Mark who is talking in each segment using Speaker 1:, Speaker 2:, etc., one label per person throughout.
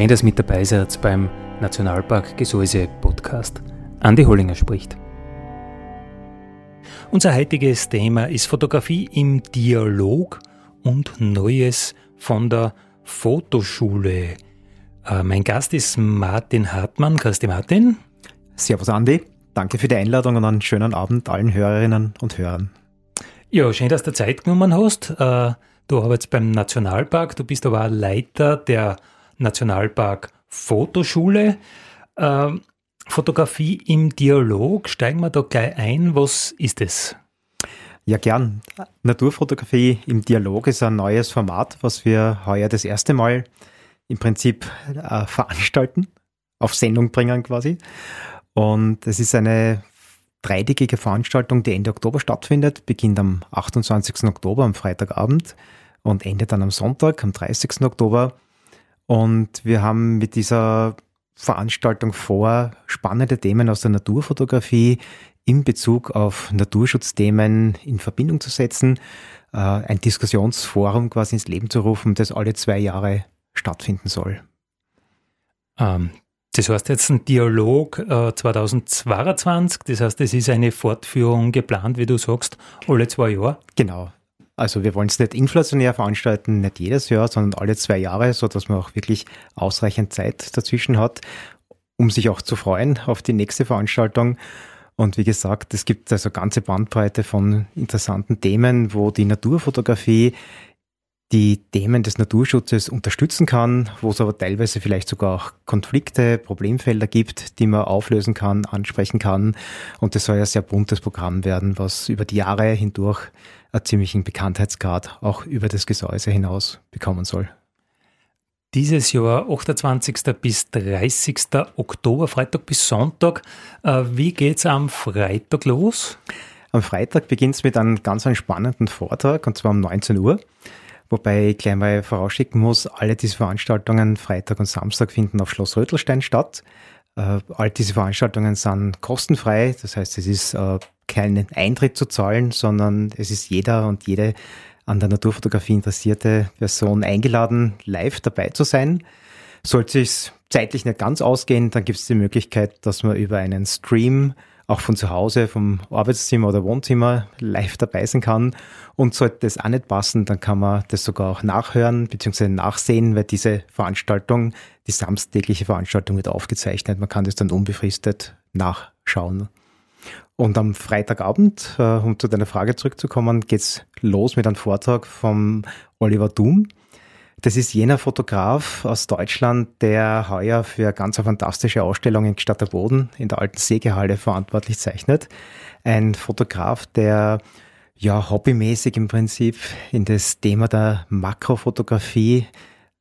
Speaker 1: Schön, dass ihr mit dabei seid beim Nationalpark Gesäuse Podcast. Andi Hollinger spricht. Unser heutiges Thema ist Fotografie im Dialog und Neues von der Fotoschule. Äh, mein Gast ist Martin Hartmann. Grüß dich, Martin.
Speaker 2: Servus, Andi. Danke für die Einladung und einen schönen Abend allen Hörerinnen und Hörern.
Speaker 1: Ja, schön, dass du Zeit genommen hast. Äh, du arbeitest beim Nationalpark, du bist aber auch Leiter der Nationalpark Fotoschule. Ähm, Fotografie im Dialog, steigen wir da gleich ein. Was ist es?
Speaker 2: Ja, gern. Naturfotografie im Dialog ist ein neues Format, was wir heuer das erste Mal im Prinzip äh, veranstalten, auf Sendung bringen quasi. Und es ist eine dreitägige Veranstaltung, die Ende Oktober stattfindet, beginnt am 28. Oktober, am Freitagabend und endet dann am Sonntag, am 30. Oktober. Und wir haben mit dieser Veranstaltung vor, spannende Themen aus der Naturfotografie in Bezug auf Naturschutzthemen in Verbindung zu setzen, äh, ein Diskussionsforum quasi ins Leben zu rufen, das alle zwei Jahre stattfinden soll.
Speaker 1: Ähm, das heißt jetzt ein Dialog äh, 2022, das heißt, es ist eine Fortführung geplant, wie du sagst, alle zwei Jahre?
Speaker 2: Genau, also wir wollen es nicht inflationär veranstalten, nicht jedes Jahr, sondern alle zwei Jahre, so dass man auch wirklich ausreichend Zeit dazwischen hat, um sich auch zu freuen auf die nächste Veranstaltung. Und wie gesagt, es gibt also ganze Bandbreite von interessanten Themen, wo die Naturfotografie die Themen des Naturschutzes unterstützen kann, wo es aber teilweise vielleicht sogar auch Konflikte, Problemfelder gibt, die man auflösen kann, ansprechen kann. Und das soll ja ein sehr buntes Programm werden, was über die Jahre hindurch einen ziemlichen Bekanntheitsgrad auch über das Gesäuse hinaus bekommen soll.
Speaker 1: Dieses Jahr 28. bis 30. Oktober, Freitag bis Sonntag. Äh, wie geht es am Freitag los?
Speaker 2: Am Freitag beginnt es mit einem ganz spannenden Vortrag und zwar um 19 Uhr. Wobei ich gleich mal vorausschicken muss, alle diese Veranstaltungen Freitag und Samstag finden auf Schloss Rötelstein statt. Äh, all diese Veranstaltungen sind kostenfrei, das heißt, es ist äh, keinen Eintritt zu zahlen, sondern es ist jeder und jede an der Naturfotografie interessierte Person eingeladen, live dabei zu sein. Sollte es zeitlich nicht ganz ausgehen, dann gibt es die Möglichkeit, dass man über einen Stream auch von zu Hause, vom Arbeitszimmer oder Wohnzimmer live dabei sein kann. Und sollte das auch nicht passen, dann kann man das sogar auch nachhören bzw. nachsehen, weil diese Veranstaltung, die samstägliche Veranstaltung wird aufgezeichnet. Man kann das dann unbefristet nachschauen. Und am Freitagabend, äh, um zu deiner Frage zurückzukommen, geht's los mit einem Vortrag vom Oliver Doom. Das ist jener Fotograf aus Deutschland, der heuer für ganz eine fantastische Ausstellung in Gstatter Boden in der alten Sägehalle verantwortlich zeichnet. Ein Fotograf, der ja hobbymäßig im Prinzip in das Thema der Makrofotografie,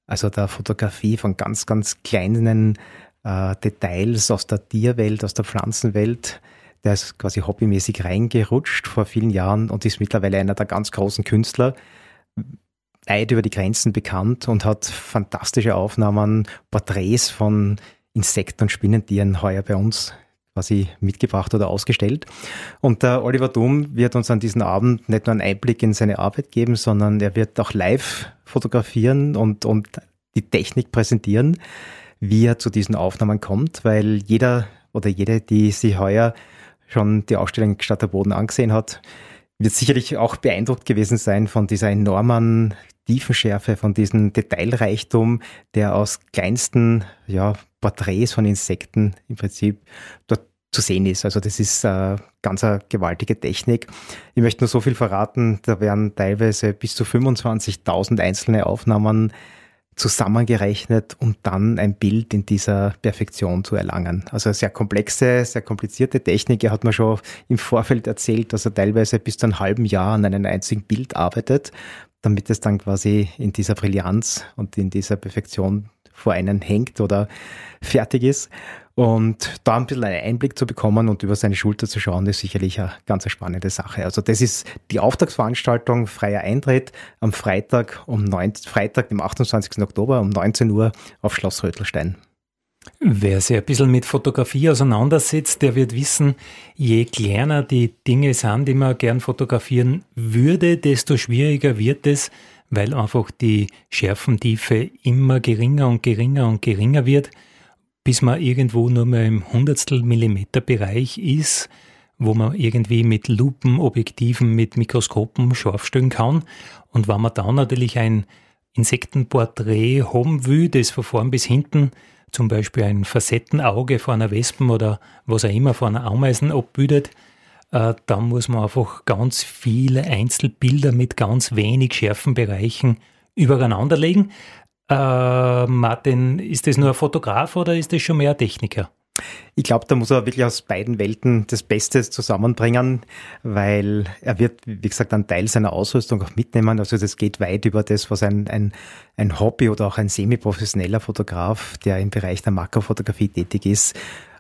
Speaker 2: also der Fotografie von ganz, ganz kleinen äh, Details aus der Tierwelt, aus der Pflanzenwelt, der ist quasi hobbymäßig reingerutscht vor vielen Jahren und ist mittlerweile einer der ganz großen Künstler, weit über die Grenzen bekannt und hat fantastische Aufnahmen, Porträts von Insekten und Spinnentieren heuer bei uns quasi mitgebracht oder ausgestellt. Und der Oliver Doom wird uns an diesem Abend nicht nur einen Einblick in seine Arbeit geben, sondern er wird auch live fotografieren und, und die Technik präsentieren, wie er zu diesen Aufnahmen kommt, weil jeder oder jede, die sie heuer schon die Ausstellung Stadt der Boden angesehen hat, wird sicherlich auch beeindruckt gewesen sein von dieser enormen Tiefenschärfe, von diesem Detailreichtum, der aus kleinsten ja, Porträts von Insekten im Prinzip dort zu sehen ist. Also das ist äh, ganz eine gewaltige Technik. Ich möchte nur so viel verraten, da werden teilweise bis zu 25.000 einzelne Aufnahmen zusammengerechnet, um dann ein Bild in dieser Perfektion zu erlangen. Also sehr komplexe, sehr komplizierte Technik. Er hat mir schon im Vorfeld erzählt, dass er teilweise bis zu einem halben Jahr an einem einzigen Bild arbeitet, damit es dann quasi in dieser Brillanz und in dieser Perfektion vor einen hängt oder fertig ist. Und da ein bisschen einen Einblick zu bekommen und über seine Schulter zu schauen, ist sicherlich eine ganz spannende Sache. Also das ist die Auftragsveranstaltung, freier Eintritt am Freitag um 9, Freitag, dem 28. Oktober um 19 Uhr auf Schloss Rötelstein.
Speaker 1: Wer sich ein bisschen mit Fotografie auseinandersetzt, der wird wissen, je kleiner die Dinge sind, die man gern fotografieren würde, desto schwieriger wird es, weil einfach die Schärfentiefe immer geringer und geringer und geringer wird bis man irgendwo nur mehr im Hundertstel Millimeter Bereich ist, wo man irgendwie mit Lupen, Objektiven, mit Mikroskopen scharf stellen kann. Und wenn man dann natürlich ein Insektenporträt haben will, das von vorn bis hinten zum Beispiel ein Facettenauge von einer Wespen oder was auch immer von einer Ameisen abbildet, äh, dann muss man einfach ganz viele Einzelbilder mit ganz wenig schärfen Bereichen übereinander legen. Äh, Martin, ist das nur ein Fotograf oder ist das schon mehr ein Techniker?
Speaker 2: Ich glaube, da muss er wirklich aus beiden Welten das Beste zusammenbringen, weil er wird, wie gesagt, einen Teil seiner Ausrüstung auch mitnehmen. Also das geht weit über das, was ein, ein, ein Hobby oder auch ein semi-professioneller Fotograf, der im Bereich der Makrofotografie tätig ist,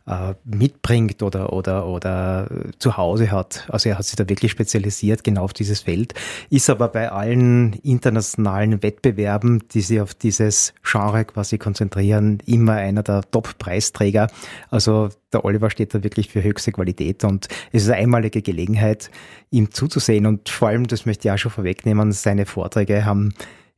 Speaker 2: äh, mitbringt oder, oder, oder zu Hause hat. Also er hat sich da wirklich spezialisiert genau auf dieses Feld, ist aber bei allen internationalen Wettbewerben, die sich auf dieses Genre quasi konzentrieren, immer einer der Top-Preisträger. Also der Oliver steht da wirklich für höchste Qualität und es ist eine einmalige Gelegenheit, ihm zuzusehen und vor allem, das möchte ich auch schon vorwegnehmen, seine Vorträge haben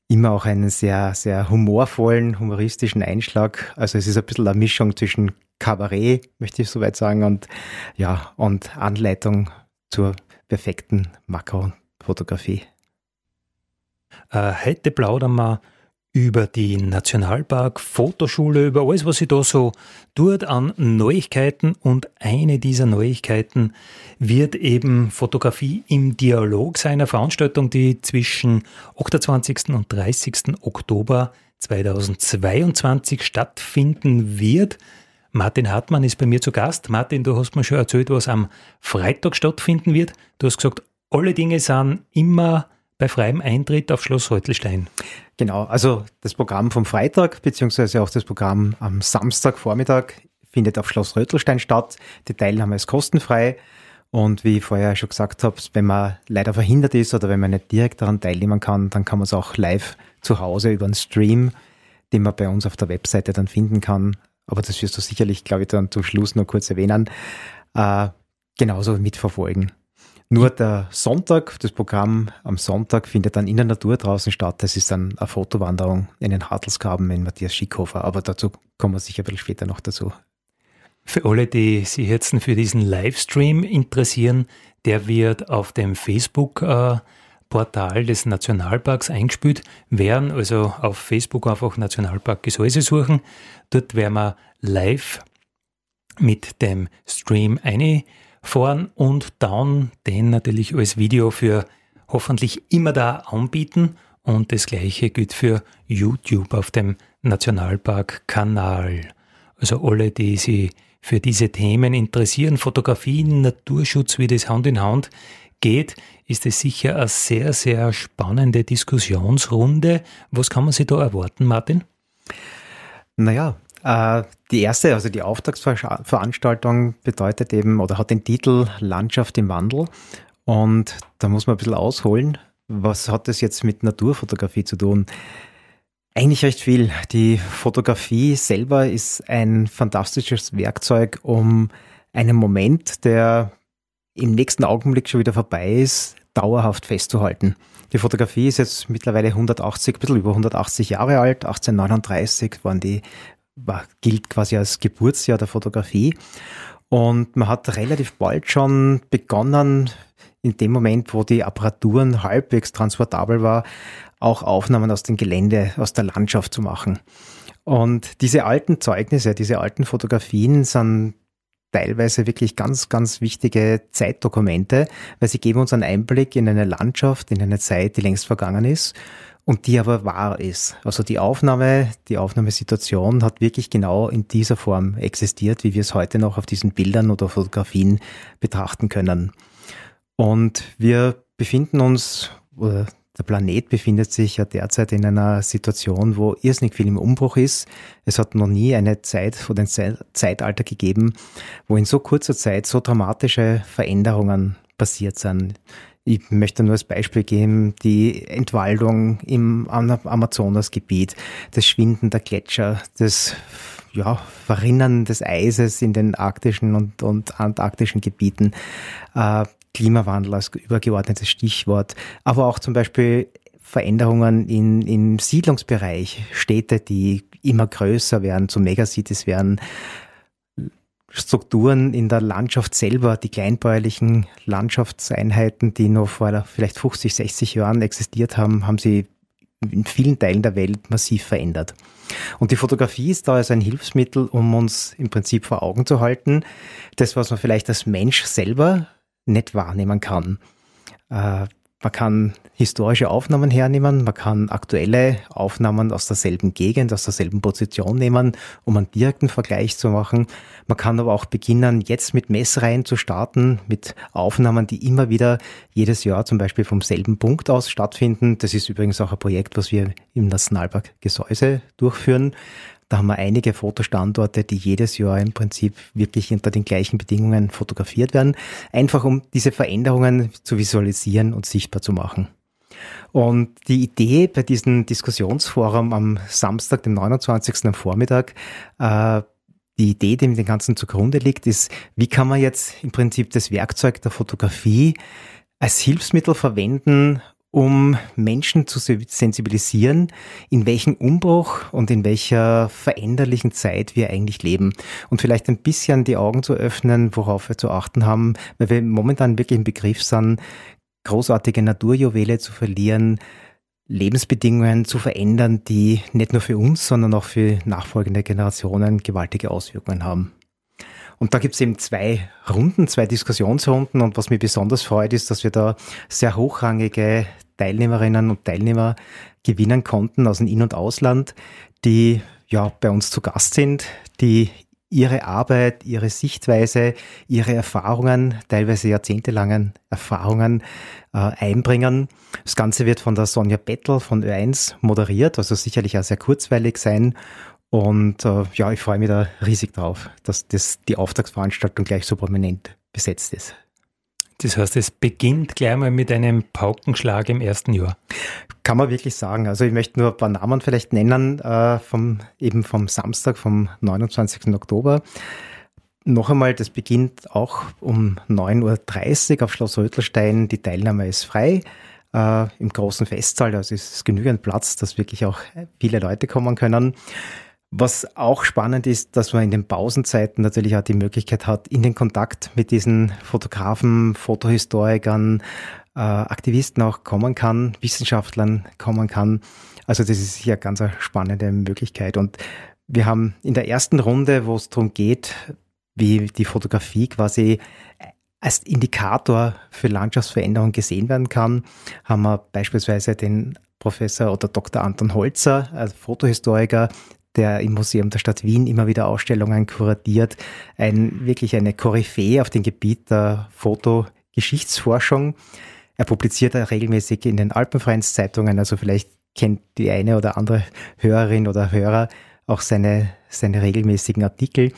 Speaker 2: immer auch einen sehr, sehr humorvollen, humoristischen Einschlag. Also es ist ein bisschen eine Mischung zwischen Kabarett, möchte ich soweit sagen, und ja, und Anleitung zur perfekten Makrofotografie.
Speaker 1: Äh, heute plaudern wir über die Nationalpark Fotoschule, über alles, was sie da so tut an Neuigkeiten. Und eine dieser Neuigkeiten wird eben Fotografie im Dialog seiner Veranstaltung, die zwischen 28. und 30. Oktober 2022 stattfinden wird. Martin Hartmann ist bei mir zu Gast. Martin, du hast mir schon erzählt, was am Freitag stattfinden wird. Du hast gesagt, alle Dinge sind immer bei freiem Eintritt auf Schloss Reutelstein.
Speaker 2: Genau, also das Programm vom Freitag beziehungsweise auch das Programm am Samstagvormittag findet auf Schloss Rötelstein statt. Die Teilnahme ist kostenfrei. Und wie ich vorher schon gesagt habe, wenn man leider verhindert ist oder wenn man nicht direkt daran teilnehmen kann, dann kann man es auch live zu Hause über einen Stream, den man bei uns auf der Webseite dann finden kann, aber das wirst du sicherlich, glaube ich, dann zum Schluss noch kurz erwähnen, äh, genauso mitverfolgen. Nur der Sonntag, das Programm am Sonntag findet dann in der Natur draußen statt. Das ist dann eine Fotowanderung in den Hartelsgraben in Matthias Schickhofer. Aber dazu kommen wir sicher ein bisschen später noch dazu.
Speaker 1: Für alle, die sich jetzt für diesen Livestream interessieren, der wird auf dem Facebook äh, Portal des Nationalparks eingespielt werden. Also auf Facebook einfach Nationalpark Gesäuse suchen. Dort werden wir live mit dem Stream einfahren und dann den natürlich als Video für hoffentlich immer da anbieten. Und das gleiche gilt für YouTube auf dem Nationalpark-Kanal. Also alle, die sich für diese Themen interessieren, Fotografie, Naturschutz, wie das Hand in Hand geht, ist es sicher eine sehr, sehr spannende Diskussionsrunde. Was kann man sich da erwarten, Martin?
Speaker 2: Naja, äh, die erste, also die Auftragsveranstaltung bedeutet eben oder hat den Titel Landschaft im Wandel. Und da muss man ein bisschen ausholen. Was hat das jetzt mit Naturfotografie zu tun? Eigentlich recht viel. Die Fotografie selber ist ein fantastisches Werkzeug, um einen Moment, der im nächsten Augenblick schon wieder vorbei ist, dauerhaft festzuhalten. Die Fotografie ist jetzt mittlerweile 180, ein bisschen über 180 Jahre alt. 1839 waren die, war, gilt quasi als Geburtsjahr der Fotografie. Und man hat relativ bald schon begonnen, in dem Moment, wo die Apparaturen halbwegs transportabel war, auch Aufnahmen aus dem Gelände, aus der Landschaft zu machen. Und diese alten Zeugnisse, diese alten Fotografien sind teilweise wirklich ganz, ganz wichtige Zeitdokumente, weil sie geben uns einen Einblick in eine Landschaft, in eine Zeit, die längst vergangen ist. und die aber wahr ist. Also die Aufnahme, die Aufnahmesituation hat wirklich genau in dieser Form existiert, wie wir es heute noch auf diesen Bildern oder Fotografien betrachten können. Und wir befinden uns, oder der Planet befindet sich ja derzeit in einer Situation, wo irrsinnig viel im Umbruch ist. Es hat noch nie eine Zeit oder ein Zeitalter gegeben, wo in so kurzer Zeit so dramatische Veränderungen passiert sind. Ich möchte nur als Beispiel geben, die Entwaldung im Amazonasgebiet, das Schwinden der Gletscher, das ja, Verrinnern des Eises in den arktischen und, und antarktischen Gebieten, äh, Klimawandel als übergeordnetes Stichwort, aber auch zum Beispiel Veränderungen in, im Siedlungsbereich, Städte, die immer größer werden, zu Megacities werden, Strukturen in der Landschaft selber, die kleinbäuerlichen Landschaftseinheiten, die noch vor vielleicht 50, 60 Jahren existiert haben, haben sie in vielen Teilen der Welt massiv verändert. Und die Fotografie ist da als ein Hilfsmittel, um uns im Prinzip vor Augen zu halten, das, was man vielleicht als Mensch selber nicht wahrnehmen kann. Äh, man kann historische Aufnahmen hernehmen, man kann aktuelle Aufnahmen aus derselben Gegend, aus derselben Position nehmen, um einen direkten Vergleich zu machen. Man kann aber auch beginnen, jetzt mit Messreihen zu starten, mit Aufnahmen, die immer wieder jedes Jahr zum Beispiel vom selben Punkt aus stattfinden. Das ist übrigens auch ein Projekt, was wir im Nationalpark Gesäuse durchführen. Da haben wir einige Fotostandorte, die jedes Jahr im Prinzip wirklich unter den gleichen Bedingungen fotografiert werden, einfach um diese Veränderungen zu visualisieren und sichtbar zu machen. Und die Idee bei diesem Diskussionsforum am Samstag, dem 29. am Vormittag, äh, die Idee, die mit dem Ganzen zugrunde liegt, ist, wie kann man jetzt im Prinzip das Werkzeug der Fotografie als Hilfsmittel verwenden, um Menschen zu sensibilisieren, in welchem Umbruch und in welcher veränderlichen Zeit wir eigentlich leben. Und vielleicht ein bisschen die Augen zu öffnen, worauf wir zu achten haben, weil wir momentan wirklich im Begriff sind, großartige Naturjuwele zu verlieren, Lebensbedingungen zu verändern, die nicht nur für uns, sondern auch für nachfolgende Generationen gewaltige Auswirkungen haben. Und da gibt es eben zwei Runden, zwei Diskussionsrunden. Und was mich besonders freut, ist, dass wir da sehr hochrangige Teilnehmerinnen und Teilnehmer gewinnen konnten aus dem In- und Ausland, die ja bei uns zu Gast sind, die ihre Arbeit, ihre Sichtweise, ihre Erfahrungen, teilweise jahrzehntelangen Erfahrungen äh, einbringen. Das Ganze wird von der Sonja Bettel von Ö1 moderiert, also sicherlich auch sehr kurzweilig sein. Und äh, ja, ich freue mich da riesig drauf, dass das, die Auftragsveranstaltung gleich so prominent besetzt ist.
Speaker 1: Das heißt, es beginnt gleich mal mit einem Paukenschlag im ersten Jahr.
Speaker 2: Kann man wirklich sagen. Also ich möchte nur ein paar Namen vielleicht nennen, äh, vom, eben vom Samstag, vom 29. Oktober. Noch einmal, das beginnt auch um 9.30 Uhr auf Schloss Rötelstein. Die Teilnahme ist frei äh, im großen Festsaal. Also es ist genügend Platz, dass wirklich auch viele Leute kommen können. Was auch spannend ist, dass man in den Pausenzeiten natürlich auch die Möglichkeit hat, in den Kontakt mit diesen Fotografen, Fotohistorikern, äh, Aktivisten auch kommen kann, Wissenschaftlern kommen kann. Also das ist hier eine ganz spannende Möglichkeit. Und wir haben in der ersten Runde, wo es darum geht, wie die Fotografie quasi als Indikator für Landschaftsveränderung gesehen werden kann, haben wir beispielsweise den Professor oder Dr. Anton Holzer, als Fotohistoriker, der im Museum der Stadt Wien immer wieder Ausstellungen kuratiert, ein, wirklich eine Koryphäe auf dem Gebiet der Fotogeschichtsforschung. Er publiziert regelmäßig in den Alpenvereinszeitungen, also vielleicht kennt die eine oder andere Hörerin oder Hörer auch seine, seine regelmäßigen Artikel.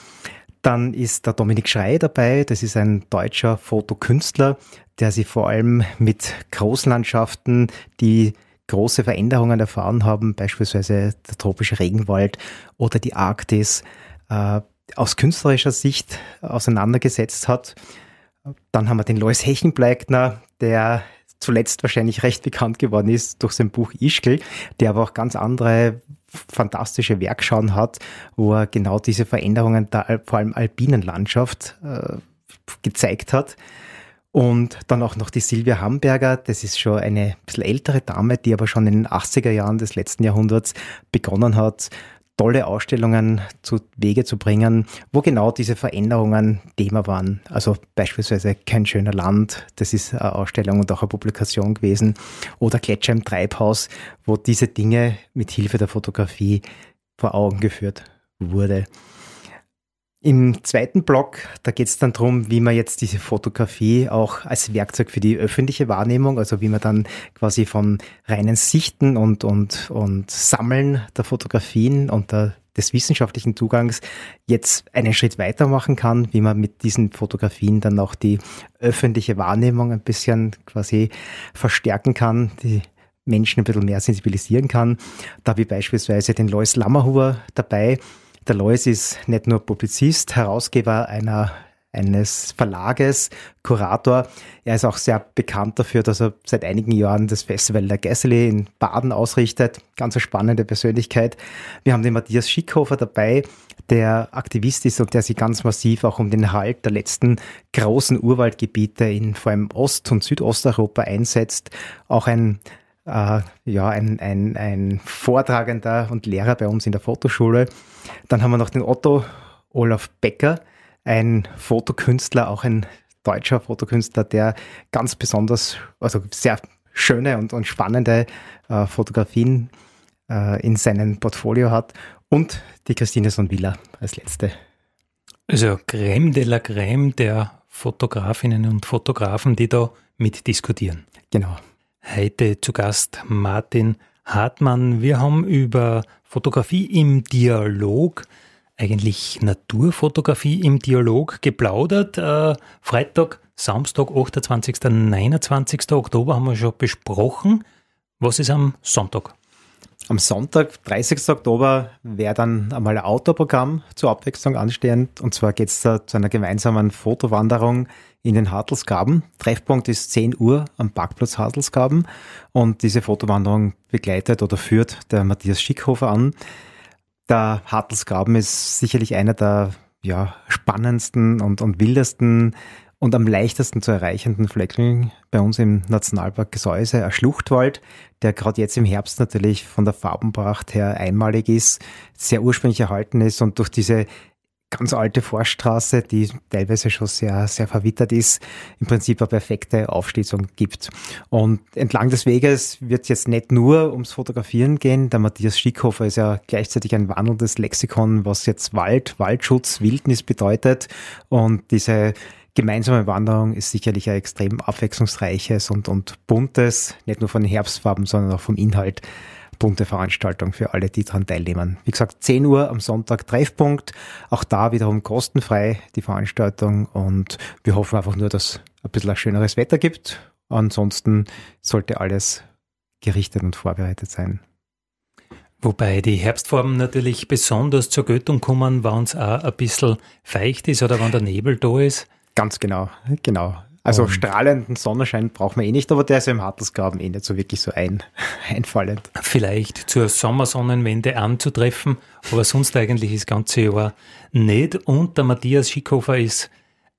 Speaker 2: Dann ist der Dominik Schrei dabei, das ist ein deutscher Fotokünstler, der sich vor allem mit Großlandschaften, die große Veränderungen erfahren haben, beispielsweise der tropische Regenwald oder die Arktis, äh, aus künstlerischer Sicht auseinandergesetzt hat. Dann haben wir den Lois Hechenbleigner, der zuletzt wahrscheinlich recht bekannt geworden ist durch sein Buch Ischgl, der aber auch ganz andere fantastische Werkschauen hat, wo er genau diese Veränderungen der vor allem alpinen Landschaft äh, gezeigt hat. Und dann auch noch die Silvia Hamberger, das ist schon eine bisschen ältere Dame, die aber schon in den 80er Jahren des letzten Jahrhunderts begonnen hat, tolle Ausstellungen zu Wege zu bringen, wo genau diese Veränderungen Thema waren. Also beispielsweise Kein schöner Land, das ist eine Ausstellung und auch eine Publikation gewesen. Oder Gletscher im Treibhaus, wo diese Dinge mit Hilfe der Fotografie vor Augen geführt wurde. Im zweiten Block, da geht es dann darum, wie man jetzt diese Fotografie auch als Werkzeug für die öffentliche Wahrnehmung, also wie man dann quasi vom reinen Sichten und, und, und Sammeln der Fotografien und der, des wissenschaftlichen Zugangs jetzt einen Schritt weitermachen kann, wie man mit diesen Fotografien dann auch die öffentliche Wahrnehmung ein bisschen quasi verstärken kann, die Menschen ein bisschen mehr sensibilisieren kann. Da habe ich beispielsweise den Lois Lammerhuber dabei, der Lois ist nicht nur Publizist, Herausgeber einer eines Verlages, Kurator. Er ist auch sehr bekannt dafür, dass er seit einigen Jahren das Festival der Gesseli in Baden ausrichtet. Ganz eine spannende Persönlichkeit. Wir haben den Matthias Schickhofer dabei, der Aktivist ist und der sich ganz massiv auch um den Halt der letzten großen Urwaldgebiete in vor allem Ost- und Südosteuropa einsetzt. Auch ein äh, ja, ein, ein, ein Vortragender und Lehrer bei uns in der Fotoschule. Dann haben wir noch den Otto Olaf Becker, ein Fotokünstler, auch ein deutscher Fotokünstler, der ganz besonders, also sehr schöne und, und spannende äh, Fotografien äh, in seinem Portfolio hat. Und die Christine Sonvilla als letzte.
Speaker 1: Also Crème de la Crème der Fotografinnen und Fotografen, die da mitdiskutieren.
Speaker 2: Genau.
Speaker 1: Heute zu Gast Martin Hartmann. Wir haben über Fotografie im Dialog, eigentlich Naturfotografie im Dialog geplaudert. Äh, Freitag, Samstag, 28. 29. Oktober haben wir schon besprochen. Was ist am Sonntag?
Speaker 2: Am Sonntag, 30. Oktober, wäre dann einmal ein Outdoor-Programm zur Abwechslung anstehend. Und zwar geht es da zu einer gemeinsamen Fotowanderung in den Hartelsgaben. Treffpunkt ist 10 Uhr am Parkplatz Hartelsgaben und diese Fotowanderung begleitet oder führt der Matthias Schickhofer an. Der Hartelsgraben ist sicherlich einer der ja, spannendsten und, und wildesten und am leichtesten zu erreichenden Flecken bei uns im Nationalpark Gesäuse, ein Schluchtwald, der gerade jetzt im Herbst natürlich von der Farbenpracht her einmalig ist, sehr ursprünglich erhalten ist und durch diese ganz alte Forststraße, die teilweise schon sehr, sehr verwittert ist, im Prinzip eine perfekte Aufschließung gibt. Und entlang des Weges wird es jetzt nicht nur ums Fotografieren gehen. Der Matthias Schickhofer ist ja gleichzeitig ein wandelndes Lexikon, was jetzt Wald, Waldschutz, Wildnis bedeutet. Und diese gemeinsame Wanderung ist sicherlich ein extrem abwechslungsreiches und, und buntes, nicht nur von den Herbstfarben, sondern auch vom Inhalt bunte Veranstaltung für alle, die daran teilnehmen. Wie gesagt, 10 Uhr am Sonntag Treffpunkt. Auch da wiederum kostenfrei die Veranstaltung und wir hoffen einfach nur, dass ein bisschen ein schöneres Wetter gibt. Ansonsten sollte alles gerichtet und vorbereitet sein.
Speaker 1: Wobei die Herbstformen natürlich besonders zur Göttung kommen, wenn es auch ein bisschen feucht ist oder wenn der Nebel da ist.
Speaker 2: Ganz genau, genau. Also strahlenden Sonnenschein braucht man eh nicht, aber der ist im Hartelsgraben eh nicht so wirklich so ein, einfallend.
Speaker 1: Vielleicht zur Sommersonnenwende anzutreffen, aber sonst eigentlich das ganze Jahr nicht. Und der Matthias Schickhofer ist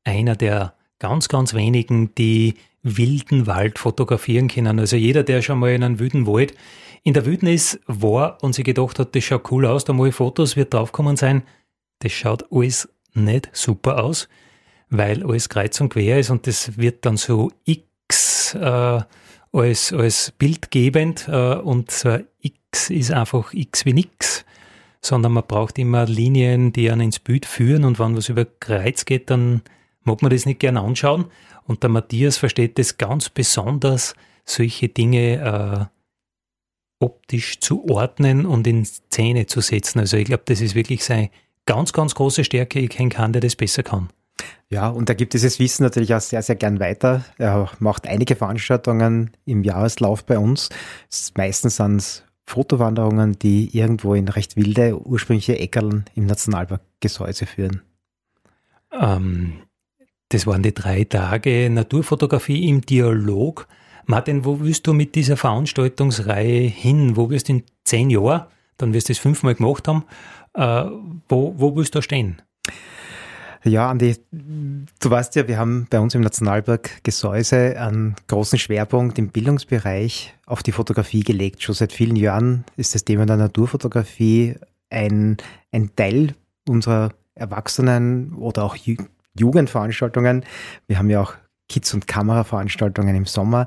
Speaker 1: einer der ganz, ganz wenigen, die wilden Wald fotografieren können. Also jeder, der schon mal in einem wilden Wald in der Wildnis war und sich gedacht hat, das schaut cool aus, da mache ich Fotos, wird draufgekommen sein, das schaut alles nicht super aus weil alles kreuz und quer ist und das wird dann so X äh, als, als bildgebend äh, und so X ist einfach X wie nix, sondern man braucht immer Linien, die einen ins Bild führen und wenn was über Kreuz geht, dann mag man das nicht gerne anschauen und der Matthias versteht das ganz besonders, solche Dinge äh, optisch zu ordnen und in Szene zu setzen. Also ich glaube, das ist wirklich seine ganz, ganz große Stärke. Ich kenne keinen, der das besser kann.
Speaker 2: Ja, und er gibt dieses Wissen natürlich auch sehr, sehr gern weiter. Er macht einige Veranstaltungen im Jahreslauf bei uns. Meistens sind es Fotowanderungen, die irgendwo in recht wilde, ursprüngliche Eckerln im Nationalpark Gesäuse führen.
Speaker 1: Ähm, das waren die drei Tage Naturfotografie im Dialog. Martin, wo willst du mit dieser Veranstaltungsreihe hin? Wo wirst du in zehn Jahren, dann wirst du es fünfmal gemacht haben, äh, wo, wo willst du stehen?
Speaker 2: Ja, Andi, du weißt ja, wir haben bei uns im Nationalpark Gesäuse einen großen Schwerpunkt im Bildungsbereich auf die Fotografie gelegt. Schon seit vielen Jahren ist das Thema der Naturfotografie ein, ein Teil unserer Erwachsenen oder auch Jugendveranstaltungen. Wir haben ja auch Kids- und Kameraveranstaltungen im Sommer,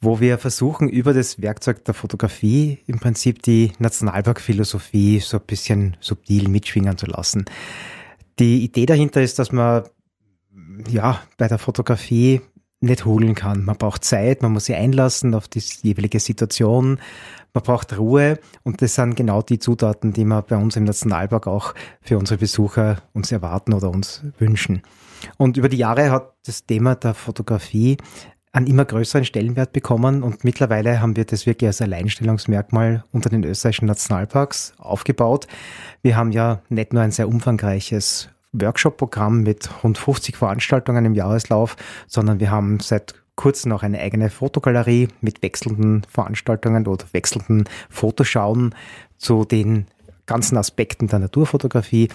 Speaker 2: wo wir versuchen, über das Werkzeug der Fotografie im Prinzip die Nationalparkphilosophie so ein bisschen subtil mitschwingen zu lassen. Die Idee dahinter ist, dass man ja bei der Fotografie nicht holen kann. Man braucht Zeit, man muss sich einlassen auf die jeweilige Situation, man braucht Ruhe und das sind genau die Zutaten, die wir bei uns im Nationalpark auch für unsere Besucher uns erwarten oder uns wünschen. Und über die Jahre hat das Thema der Fotografie einen immer größeren Stellenwert bekommen und mittlerweile haben wir das wirklich als Alleinstellungsmerkmal unter den österreichischen Nationalparks aufgebaut. Wir haben ja nicht nur ein sehr umfangreiches Workshop-Programm mit rund 50 Veranstaltungen im Jahreslauf, sondern wir haben seit kurzem auch eine eigene Fotogalerie mit wechselnden Veranstaltungen oder wechselnden Fotoschauen zu den ganzen Aspekten der Naturfotografie.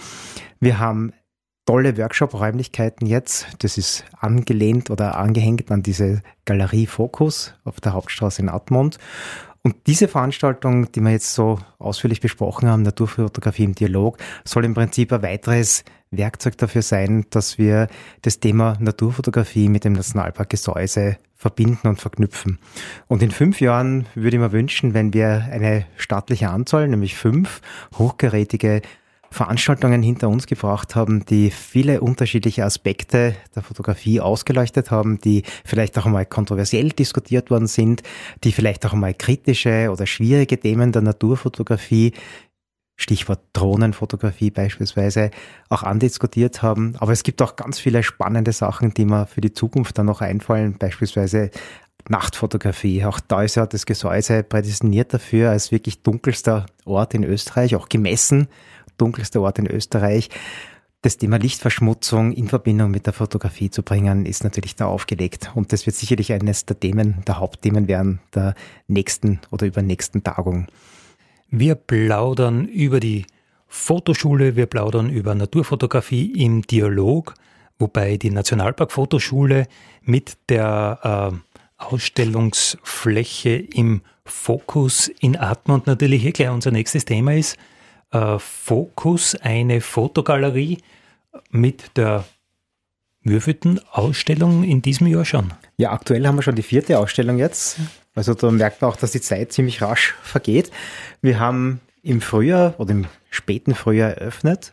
Speaker 2: Wir haben tolle Workshop-Räumlichkeiten jetzt. Das ist angelehnt oder angehängt an diese Galerie Focus auf der Hauptstraße in Admont. Und diese Veranstaltung, die wir jetzt so ausführlich besprochen haben, Naturfotografie im Dialog, soll im Prinzip ein weiteres Werkzeug dafür sein, dass wir das Thema Naturfotografie mit dem Nationalpark Gesäuse verbinden und verknüpfen. Und in fünf Jahren würde ich mir wünschen, wenn wir eine staatliche Anzahl, nämlich fünf hochgerätige Veranstaltungen hinter uns gebracht haben, die viele unterschiedliche Aspekte der Fotografie ausgeleuchtet haben, die vielleicht auch einmal kontroversiell diskutiert worden sind, die vielleicht auch einmal kritische oder schwierige Themen der Naturfotografie Stichwort Drohnenfotografie beispielsweise, auch andiskutiert haben. Aber es gibt auch ganz viele spannende Sachen, die mir für die Zukunft dann noch einfallen, beispielsweise Nachtfotografie. Auch da ist ja das Gesäuse prädestiniert dafür als wirklich dunkelster Ort in Österreich, auch gemessen dunkelste Ort in Österreich. Das Thema Lichtverschmutzung in Verbindung mit der Fotografie zu bringen, ist natürlich da aufgelegt. Und das wird sicherlich eines der Themen, der Hauptthemen werden der nächsten oder übernächsten Tagung.
Speaker 1: Wir plaudern über die Fotoschule, wir plaudern über Naturfotografie im Dialog, wobei die Nationalpark-Fotoschule mit der äh, Ausstellungsfläche im Fokus in Atmund natürlich hier gleich unser nächstes Thema ist äh, Fokus eine Fotogalerie mit der wievielten Ausstellung in diesem Jahr schon?
Speaker 2: Ja, aktuell haben wir schon die vierte Ausstellung jetzt. Also da merkt man auch, dass die Zeit ziemlich rasch vergeht. Wir haben im Frühjahr oder im späten Frühjahr eröffnet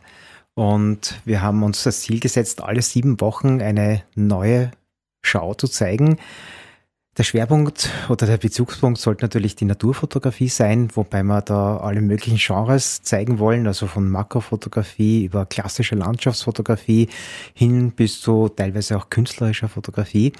Speaker 2: und wir haben uns das Ziel gesetzt, alle sieben Wochen eine neue Schau zu zeigen. Der Schwerpunkt oder der Bezugspunkt sollte natürlich die Naturfotografie sein, wobei wir da alle möglichen Genres zeigen wollen, also von Makrofotografie über klassische Landschaftsfotografie hin bis zu teilweise auch künstlerischer Fotografie.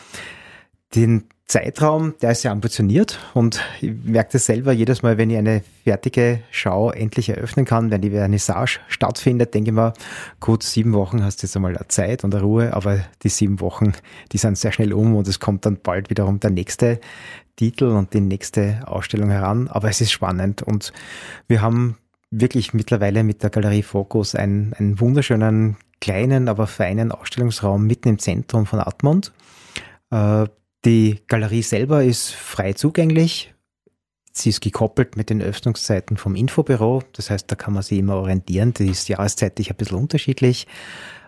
Speaker 2: Den Zeitraum, der ist sehr ambitioniert und ich merke das selber jedes Mal, wenn ich eine fertige Schau endlich eröffnen kann, wenn die Vernissage stattfindet, denke ich mir, gut, sieben Wochen hast du jetzt einmal Zeit und Ruhe, aber die sieben Wochen, die sind sehr schnell um und es kommt dann bald wiederum der nächste Titel und die nächste Ausstellung heran, aber es ist spannend und wir haben wirklich mittlerweile mit der Galerie Focus einen, einen wunderschönen, kleinen, aber feinen Ausstellungsraum mitten im Zentrum von Atmund. Die Galerie selber ist frei zugänglich. Sie ist gekoppelt mit den Öffnungszeiten vom Infobüro. Das heißt, da kann man sich immer orientieren. Die ist jahreszeitlich ein bisschen unterschiedlich.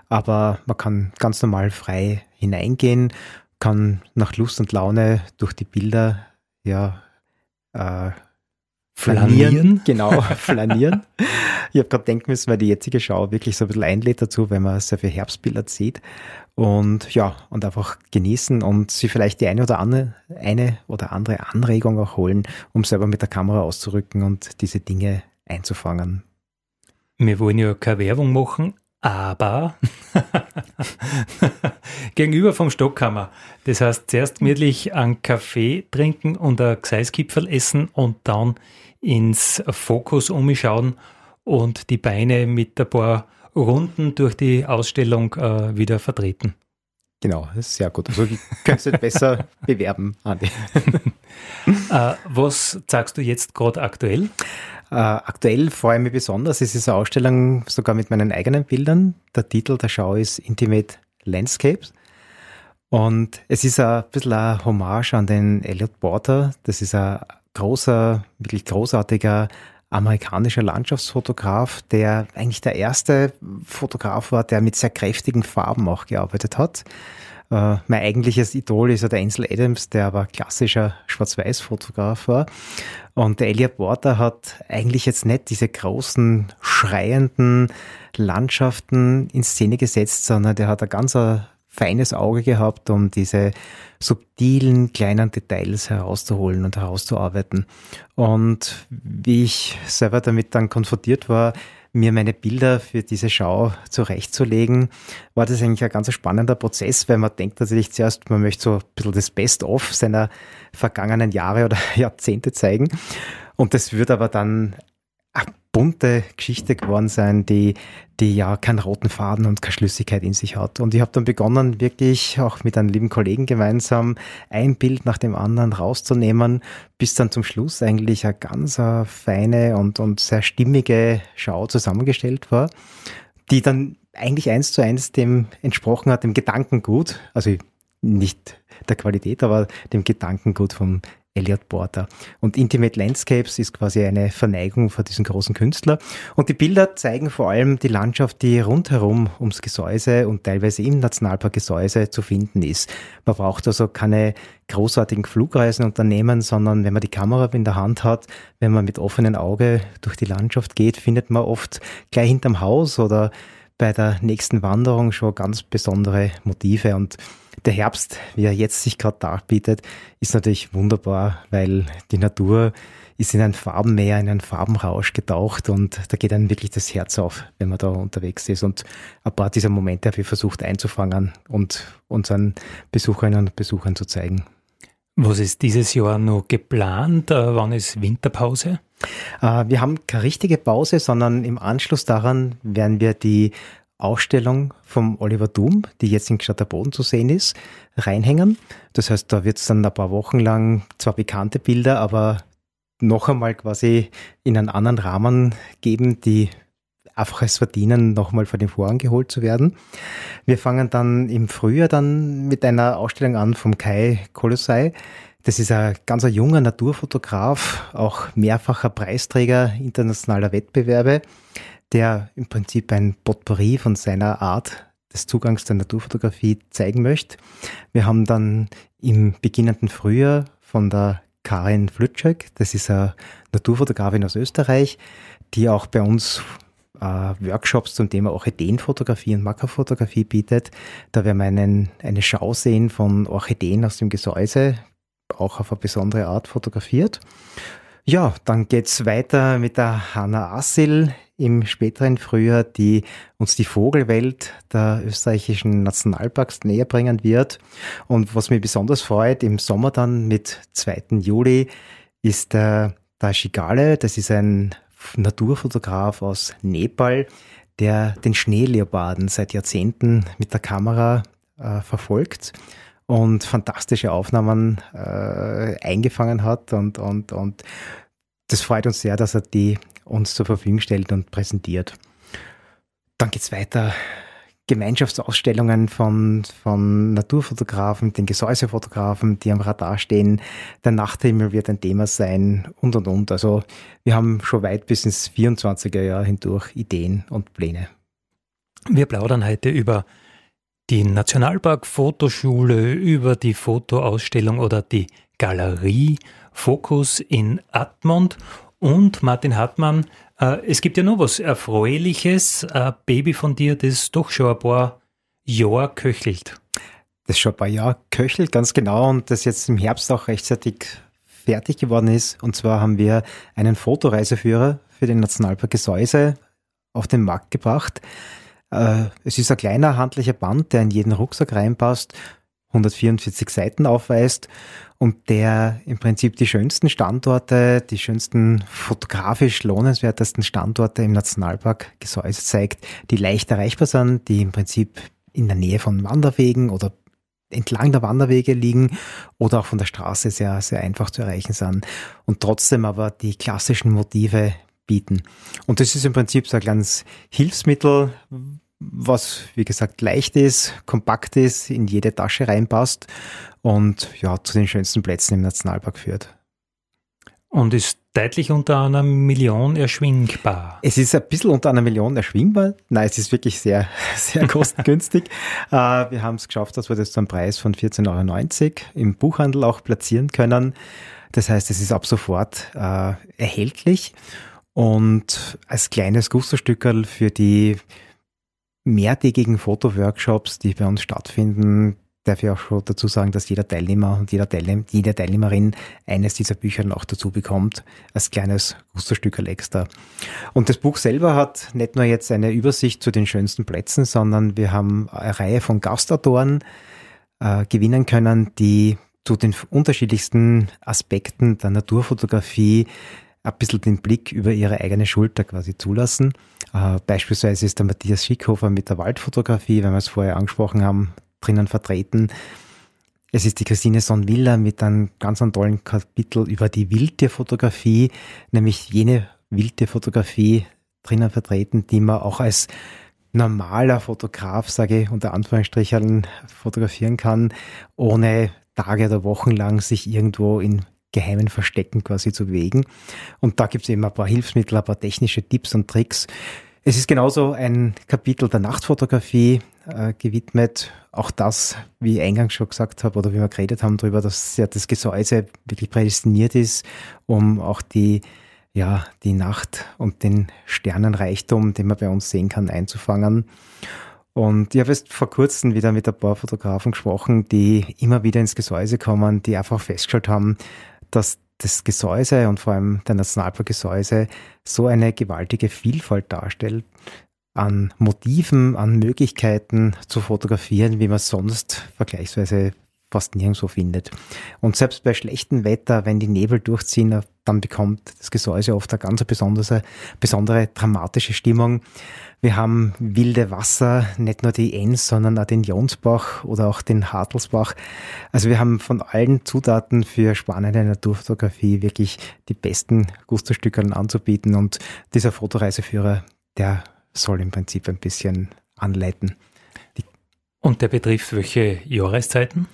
Speaker 2: Aber man kann ganz normal frei hineingehen, kann nach Lust und Laune durch die Bilder ja, äh, Flanieren, genau, flanieren. ich habe gerade denken müssen, weil die jetzige Schau wirklich so ein bisschen einlädt dazu, wenn man sehr viel Herbstbilder sieht. Und ja, und einfach genießen und sie vielleicht die eine oder andere, eine oder andere Anregung auch holen, um selber mit der Kamera auszurücken und diese Dinge einzufangen.
Speaker 1: Wir wollen ja keine Werbung machen, aber gegenüber vom Stockhammer. Das heißt, zuerst gemütlich einen Kaffee trinken und ein Gseis-Kipferl essen und dann ins Fokus umschauen und die Beine mit ein paar Runden durch die Ausstellung äh, wieder vertreten.
Speaker 2: Genau, das ist sehr gut. Also kannst du besser bewerben, Andi.
Speaker 1: äh, was sagst du jetzt gerade aktuell?
Speaker 2: Äh, aktuell freue ich mich besonders. Es ist eine Ausstellung sogar mit meinen eigenen Bildern. Der Titel der Schau ist Intimate Landscapes. Und es ist ein bisschen eine Hommage an den Elliot Porter. Das ist ein großer, wirklich großartiger amerikanischer Landschaftsfotograf, der eigentlich der erste Fotograf war, der mit sehr kräftigen Farben auch gearbeitet hat. Äh, mein eigentliches Idol ist ja der Ansel Adams, der aber klassischer Schwarz-Weiß-Fotograf war. Und der Elliot Porter hat eigentlich jetzt nicht diese großen, schreienden Landschaften in Szene gesetzt, sondern der hat ein ganz feines Auge gehabt, um diese subtilen kleinen Details herauszuholen und herauszuarbeiten. Und wie ich selber damit dann konfrontiert war, mir meine Bilder für diese Schau zurechtzulegen, war das eigentlich ein ganz spannender Prozess, weil man denkt natürlich zuerst, man möchte so ein bisschen das Best-of seiner vergangenen Jahre oder Jahrzehnte zeigen. Und das wird aber dann bunte Geschichte geworden sein, die, die ja keinen roten Faden und keine Schlüssigkeit in sich hat. Und ich habe dann begonnen, wirklich auch mit einem lieben Kollegen gemeinsam ein Bild nach dem anderen rauszunehmen, bis dann zum Schluss eigentlich eine ganz eine feine und, und sehr stimmige Schau zusammengestellt war, die dann eigentlich eins zu eins dem entsprochen hat, dem Gedankengut, also nicht der Qualität, aber dem Gedankengut vom Elliot Porter. Und Intimate Landscapes ist quasi eine Verneigung vor diesem großen Künstler. Und die Bilder zeigen vor allem die Landschaft, die rundherum ums Gesäuse und teilweise im Nationalpark Gesäuse zu finden ist. Man braucht also keine großartigen Flugreisen unternehmen, sondern wenn man die Kamera in der Hand hat, wenn man mit offenem Auge durch die Landschaft geht, findet man oft gleich hinterm Haus oder bei der nächsten Wanderung schon ganz besondere Motive und der Herbst, wie er jetzt sich gerade darbietet, ist natürlich wunderbar, weil die Natur ist in ein Farbenmeer, in einen Farbenrausch getaucht und da geht dann wirklich das Herz auf, wenn man da unterwegs ist. Und ein paar dieser Momente habe ich versucht einzufangen und unseren Besucherinnen und Besuchern zu zeigen.
Speaker 1: Was ist dieses Jahr noch geplant? Äh, wann ist Winterpause?
Speaker 2: Äh, wir haben keine richtige Pause, sondern im Anschluss daran werden wir die Ausstellung vom Oliver Doom, die jetzt in Gstatter Boden zu sehen ist, reinhängen. Das heißt, da wird es dann ein paar Wochen lang zwar bekannte Bilder, aber noch einmal quasi in einen anderen Rahmen geben, die einfach es verdienen, nochmal vor den Vorhang geholt zu werden. Wir fangen dann im Frühjahr dann mit einer Ausstellung an vom Kai Kolossai. Das ist ein ganz junger Naturfotograf, auch mehrfacher Preisträger internationaler Wettbewerbe der im Prinzip ein Potpourri von seiner Art des Zugangs zur Naturfotografie zeigen möchte. Wir haben dann im beginnenden Frühjahr von der Karin Flutschek, das ist eine Naturfotografin aus Österreich, die auch bei uns äh, Workshops zum Thema Orchideenfotografie und Makrofotografie bietet. Da werden wir einen, eine Schau sehen von Orchideen aus dem Gesäuse, auch auf eine besondere Art fotografiert. Ja, dann geht's weiter mit der Hanna Assil im späteren Frühjahr, die uns die Vogelwelt der österreichischen Nationalparks näher bringen wird. Und was mich besonders freut, im Sommer dann mit 2. Juli ist der, der Shigale, das ist ein Naturfotograf aus Nepal, der den Schneeleoparden seit Jahrzehnten mit der Kamera äh, verfolgt und fantastische Aufnahmen äh, eingefangen hat und, und, und das freut uns sehr, dass er die uns zur Verfügung stellt und präsentiert. Dann geht es weiter. Gemeinschaftsausstellungen von, von Naturfotografen, den Gesäusefotografen, die am Radar stehen. Der Nachthimmel wird ein Thema sein und und und. Also wir haben schon weit bis ins 24er Jahr hindurch Ideen und Pläne.
Speaker 1: Wir plaudern heute über die Nationalpark-Fotoschule über die Fotoausstellung oder die Galerie Fokus in Admont und Martin Hartmann. Äh, es gibt ja noch was Erfreuliches. Ein Baby von dir, das doch schon ein paar Jahre köchelt.
Speaker 2: Das schon ein paar Jahre köchelt, ganz genau. Und das jetzt im Herbst auch rechtzeitig fertig geworden ist. Und zwar haben wir einen Fotoreiseführer für den Nationalpark Gesäuse auf den Markt gebracht. Äh, es ist ein kleiner handlicher Band, der in jeden Rucksack reinpasst, 144 Seiten aufweist und der im Prinzip die schönsten Standorte, die schönsten fotografisch lohnenswertesten Standorte im Nationalpark Gesäuse zeigt, die leicht erreichbar sind, die im Prinzip in der Nähe von Wanderwegen oder entlang der Wanderwege liegen oder auch von der Straße sehr, sehr einfach zu erreichen sind und trotzdem aber die klassischen Motive bieten. Und das ist im Prinzip so ein kleines Hilfsmittel, was, wie gesagt, leicht ist, kompakt ist, in jede Tasche reinpasst und ja, zu den schönsten Plätzen im Nationalpark führt.
Speaker 1: Und ist deutlich unter einer Million erschwingbar.
Speaker 2: Es ist ein bisschen unter einer Million erschwingbar. Nein, es ist wirklich sehr, sehr kostengünstig. äh, wir haben es geschafft, dass wir das zu einem Preis von 14,90 Euro im Buchhandel auch platzieren können. Das heißt, es ist ab sofort äh, erhältlich. Und als kleines Gusterstückerl für die mehrtägigen Fotoworkshops, die bei uns stattfinden, darf ich auch schon dazu sagen, dass jeder Teilnehmer und jeder Teilnehm jede Teilnehmerin eines dieser Bücher noch dazu bekommt, als kleines Musterstückerl extra. Und das Buch selber hat nicht nur jetzt eine Übersicht zu den schönsten Plätzen, sondern wir haben eine Reihe von Gastautoren äh, gewinnen können, die zu den unterschiedlichsten Aspekten der Naturfotografie ein bisschen den Blick über ihre eigene Schulter quasi zulassen. Äh, beispielsweise ist der Matthias Schickhofer mit der Waldfotografie, wenn wir es vorher angesprochen haben, drinnen vertreten. Es ist die Christine Sonwiller mit einem ganz einem tollen Kapitel über die Wildtierfotografie, nämlich jene Wildtierfotografie drinnen vertreten, die man auch als normaler Fotograf, sage ich unter Anführungsstrichen, fotografieren kann, ohne Tage oder Wochen lang sich irgendwo in geheimen Verstecken quasi zu bewegen. Und da gibt es eben ein paar Hilfsmittel, ein paar technische Tipps und Tricks. Es ist genauso ein Kapitel der Nachtfotografie äh, gewidmet. Auch das, wie ich eingangs schon gesagt habe oder wie wir geredet haben darüber, dass ja das Gesäuse wirklich prädestiniert ist, um auch die ja, die Nacht und den Sternenreichtum, den man bei uns sehen kann, einzufangen. Und ich habe jetzt vor kurzem wieder mit ein paar Fotografen gesprochen, die immer wieder ins Gesäuse kommen, die einfach festgestellt haben, dass das Gesäuse und vor allem der Nationalparkgesäuse so eine gewaltige Vielfalt darstellt an Motiven, an Möglichkeiten zu fotografieren, wie man sonst vergleichsweise fast nirgendwo findet. Und selbst bei schlechtem Wetter, wenn die Nebel durchziehen, dann bekommt das Gesäuse oft eine ganz besondere, besondere dramatische Stimmung. Wir haben wilde Wasser, nicht nur die Enns, sondern auch den Jonsbach oder auch den Hartelsbach. Also wir haben von allen Zutaten für spannende Naturfotografie wirklich die besten Gusterstücke anzubieten und dieser Fotoreiseführer, der soll im Prinzip ein bisschen anleiten.
Speaker 1: Und der betrifft welche Jahreszeiten?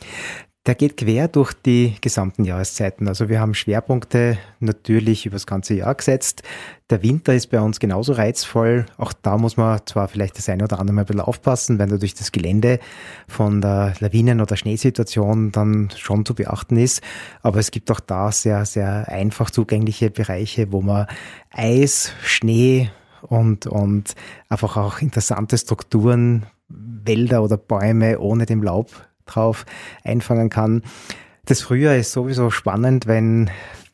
Speaker 2: Der geht quer durch die gesamten Jahreszeiten. Also wir haben Schwerpunkte natürlich über das ganze Jahr gesetzt. Der Winter ist bei uns genauso reizvoll. Auch da muss man zwar vielleicht das eine oder andere mal ein bisschen aufpassen, weil natürlich das Gelände von der Lawinen- oder Schneesituation dann schon zu beachten ist. Aber es gibt auch da sehr, sehr einfach zugängliche Bereiche, wo man Eis, Schnee und, und einfach auch interessante Strukturen Wälder oder Bäume ohne dem Laub drauf einfangen kann. Das Frühjahr ist sowieso spannend, wenn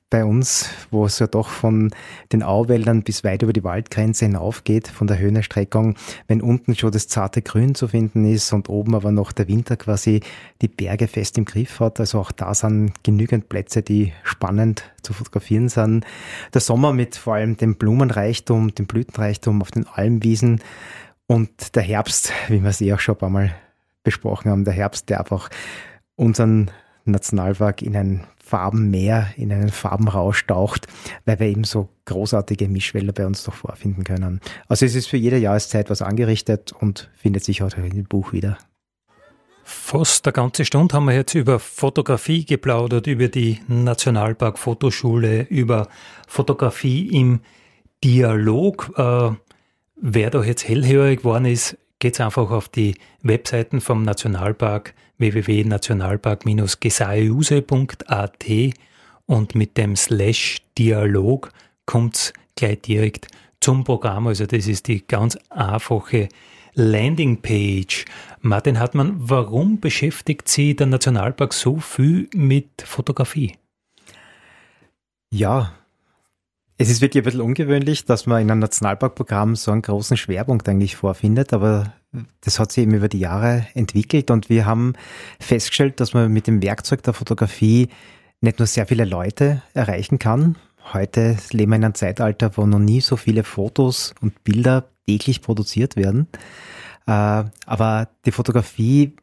Speaker 2: bei uns, wo es ja doch von den Auwäldern bis weit über die Waldgrenze hinaufgeht, von der Höhenerstreckung, wenn unten schon das zarte Grün zu finden ist und oben aber noch der Winter quasi die Berge fest im Griff hat. Also auch da sind genügend Plätze, die spannend zu fotografieren sind. Der Sommer mit vor allem dem Blumenreichtum, dem Blütenreichtum auf den Almwiesen und der Herbst, wie wir es eh auch schon ein paar Mal besprochen haben, der Herbst, der einfach unseren Nationalpark in ein Farbenmeer, in einen Farbenrausch taucht, weil wir eben so großartige Mischwälder bei uns doch vorfinden können. Also es ist für jede Jahreszeit was angerichtet und findet sich auch in dem Buch wieder.
Speaker 1: Fast eine ganze Stunde haben wir jetzt über Fotografie geplaudert, über die Nationalpark Fotoschule, über Fotografie im Dialog. Äh, Wer da jetzt hellhörig geworden ist, geht einfach auf die Webseiten vom Nationalpark www.nationalpark-gesaiuse.at und mit dem Slash Dialog kommt's gleich direkt zum Programm. Also das ist die ganz einfache Landingpage. Martin Hartmann, warum beschäftigt Sie der Nationalpark so viel mit Fotografie?
Speaker 2: Ja, es ist wirklich ein bisschen ungewöhnlich, dass man in einem Nationalparkprogramm so einen großen Schwerpunkt eigentlich vorfindet, aber das hat sich eben über die Jahre entwickelt und wir haben festgestellt, dass man mit dem Werkzeug der Fotografie nicht nur sehr viele Leute erreichen kann. Heute leben wir in einem Zeitalter, wo noch nie so viele Fotos und Bilder täglich produziert werden. Äh, aber die Fotografie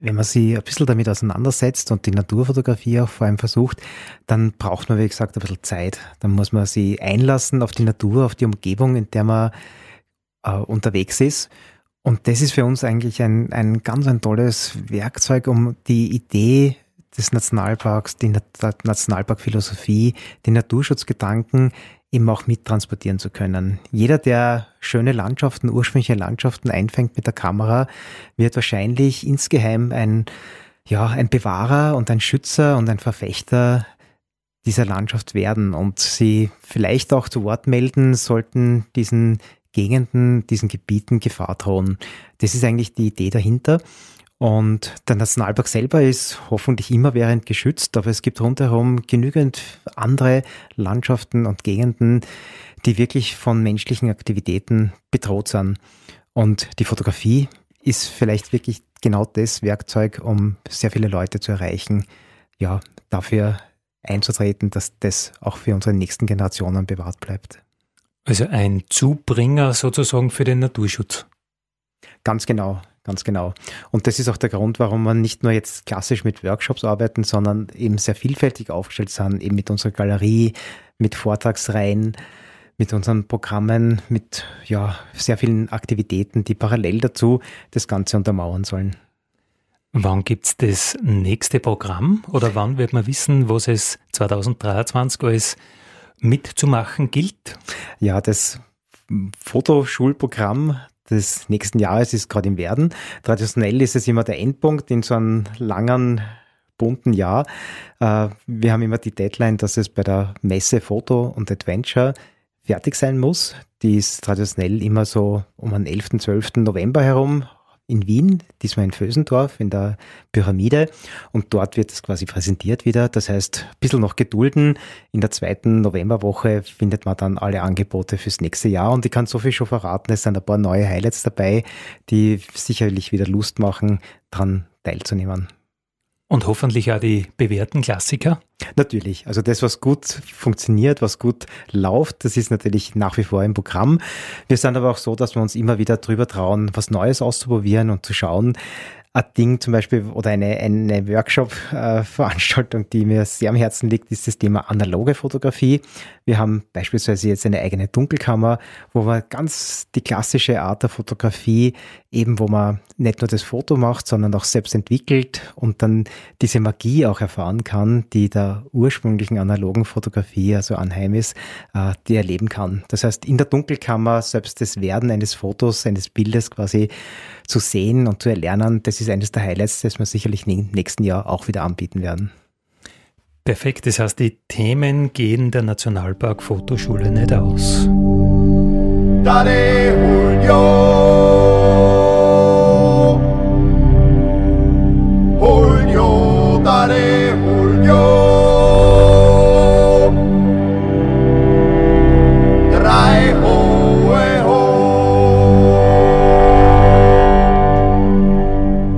Speaker 2: wenn man sich ein bisschen damit auseinandersetzt und die Naturfotografie auch vor allem versucht, dann braucht man, wie gesagt, ein bisschen Zeit. Dann muss man sich einlassen auf die Natur, auf die Umgebung, in der man äh, unterwegs ist. Und das ist für uns eigentlich ein, ein ganz ein tolles Werkzeug, um die Idee des Nationalparks, die Nationalparkphilosophie, den Naturschutzgedanken eben auch mittransportieren zu können. Jeder, der schöne Landschaften, ursprüngliche Landschaften einfängt mit der Kamera, wird wahrscheinlich insgeheim ein, ja, ein Bewahrer und ein Schützer und ein Verfechter dieser Landschaft werden und sie vielleicht auch zu Wort melden sollten diesen Gegenden, diesen Gebieten Gefahr drohen. Das ist eigentlich die Idee dahinter. Und der Nationalpark selber ist hoffentlich immerwährend geschützt, aber es gibt rundherum genügend andere Landschaften und Gegenden, die wirklich von menschlichen Aktivitäten bedroht sind. Und die Fotografie ist vielleicht wirklich genau das Werkzeug, um sehr viele Leute zu erreichen, ja, dafür einzutreten, dass das auch für unsere nächsten Generationen bewahrt bleibt.
Speaker 1: Also ein Zubringer sozusagen für den Naturschutz.
Speaker 2: Ganz genau. Ganz genau. Und das ist auch der Grund, warum wir nicht nur jetzt klassisch mit Workshops arbeiten, sondern eben sehr vielfältig aufgestellt sind, eben mit unserer Galerie, mit Vortragsreihen, mit unseren Programmen, mit ja, sehr vielen Aktivitäten, die parallel dazu das Ganze untermauern sollen.
Speaker 1: Wann gibt es das nächste Programm oder wann wird man wissen, was es 2023 als mitzumachen gilt?
Speaker 2: Ja, das Fotoschulprogramm des nächsten Jahres ist gerade im Werden. Traditionell ist es immer der Endpunkt in so einem langen bunten Jahr. Äh, wir haben immer die Deadline, dass es bei der Messe Foto und Adventure fertig sein muss. Die ist traditionell immer so um den 11., 12. November herum in Wien, diesmal in Vösendorf, in der Pyramide. Und dort wird es quasi präsentiert wieder. Das heißt, ein bisschen noch gedulden. In der zweiten Novemberwoche findet man dann alle Angebote fürs nächste Jahr. Und ich kann so viel schon verraten, es sind ein paar neue Highlights dabei, die sicherlich wieder Lust machen, daran teilzunehmen.
Speaker 1: Und hoffentlich auch die bewährten Klassiker?
Speaker 2: Natürlich. Also das, was gut funktioniert, was gut läuft, das ist natürlich nach wie vor im Programm. Wir sind aber auch so, dass wir uns immer wieder drüber trauen, was Neues auszuprobieren und zu schauen, ein Ding zum Beispiel oder eine, eine Workshop-Veranstaltung, die mir sehr am Herzen liegt, ist das Thema analoge Fotografie. Wir haben beispielsweise jetzt eine eigene Dunkelkammer, wo man ganz die klassische Art der Fotografie, eben wo man nicht nur das Foto macht, sondern auch selbst entwickelt und dann diese Magie auch erfahren kann, die der ursprünglichen analogen Fotografie, also anheim ist, äh, die erleben kann. Das heißt, in der Dunkelkammer selbst das Werden eines Fotos, eines Bildes quasi zu sehen und zu erlernen, das ist eines der Highlights, das wir sicherlich im nächsten Jahr auch wieder anbieten werden.
Speaker 1: Perfekt, das heißt, die Themen gehen der Nationalpark Fotoschule nicht aus. Dale, Julio. Julio, dale, Julio.